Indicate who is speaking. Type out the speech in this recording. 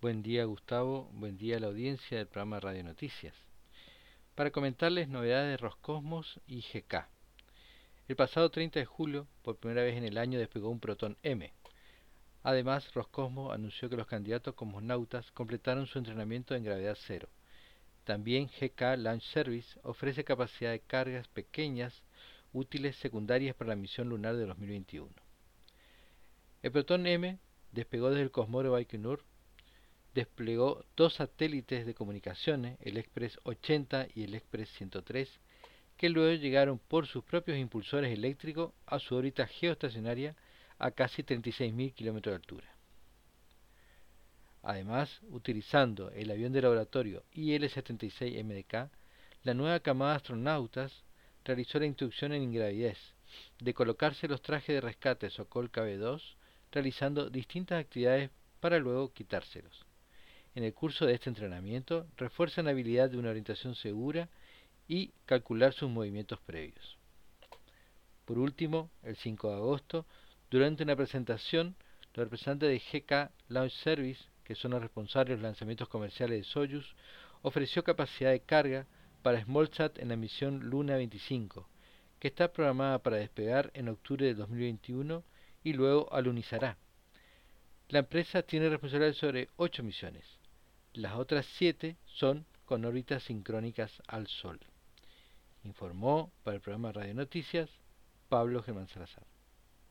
Speaker 1: Buen día Gustavo, buen día a la audiencia del programa Radio Noticias. Para comentarles novedades de Roscosmos y GK. El pasado 30 de julio, por primera vez en el año, despegó un Proton M. Además, Roscosmos anunció que los candidatos cosmonautas completaron su entrenamiento en gravedad cero. También GK Launch Service ofrece capacidad de cargas pequeñas útiles secundarias para la misión lunar de 2021. El Proton M despegó desde el Cosmoro Baikonur desplegó dos satélites de comunicaciones, el Express 80 y el Express 103, que luego llegaron por sus propios impulsores eléctricos a su órbita geoestacionaria a casi 36.000 kilómetros de altura. Además, utilizando el avión de laboratorio IL-76 MDK, la nueva camada de astronautas realizó la instrucción en ingravidez de colocarse los trajes de rescate Sokol KB2, realizando distintas actividades para luego quitárselos. En el curso de este entrenamiento refuerzan la habilidad de una orientación segura y calcular sus movimientos previos. Por último, el 5 de agosto, durante una presentación, los representantes de GK Launch Service, que son los responsables de los lanzamientos comerciales de Soyuz, ofreció capacidad de carga para SmallSat en la misión Luna 25, que está programada para despegar en octubre de 2021 y luego alunizará. La empresa tiene responsabilidad sobre ocho misiones. Las otras siete son con órbitas sincrónicas al Sol. Informó para el programa Radio Noticias Pablo Germán Salazar.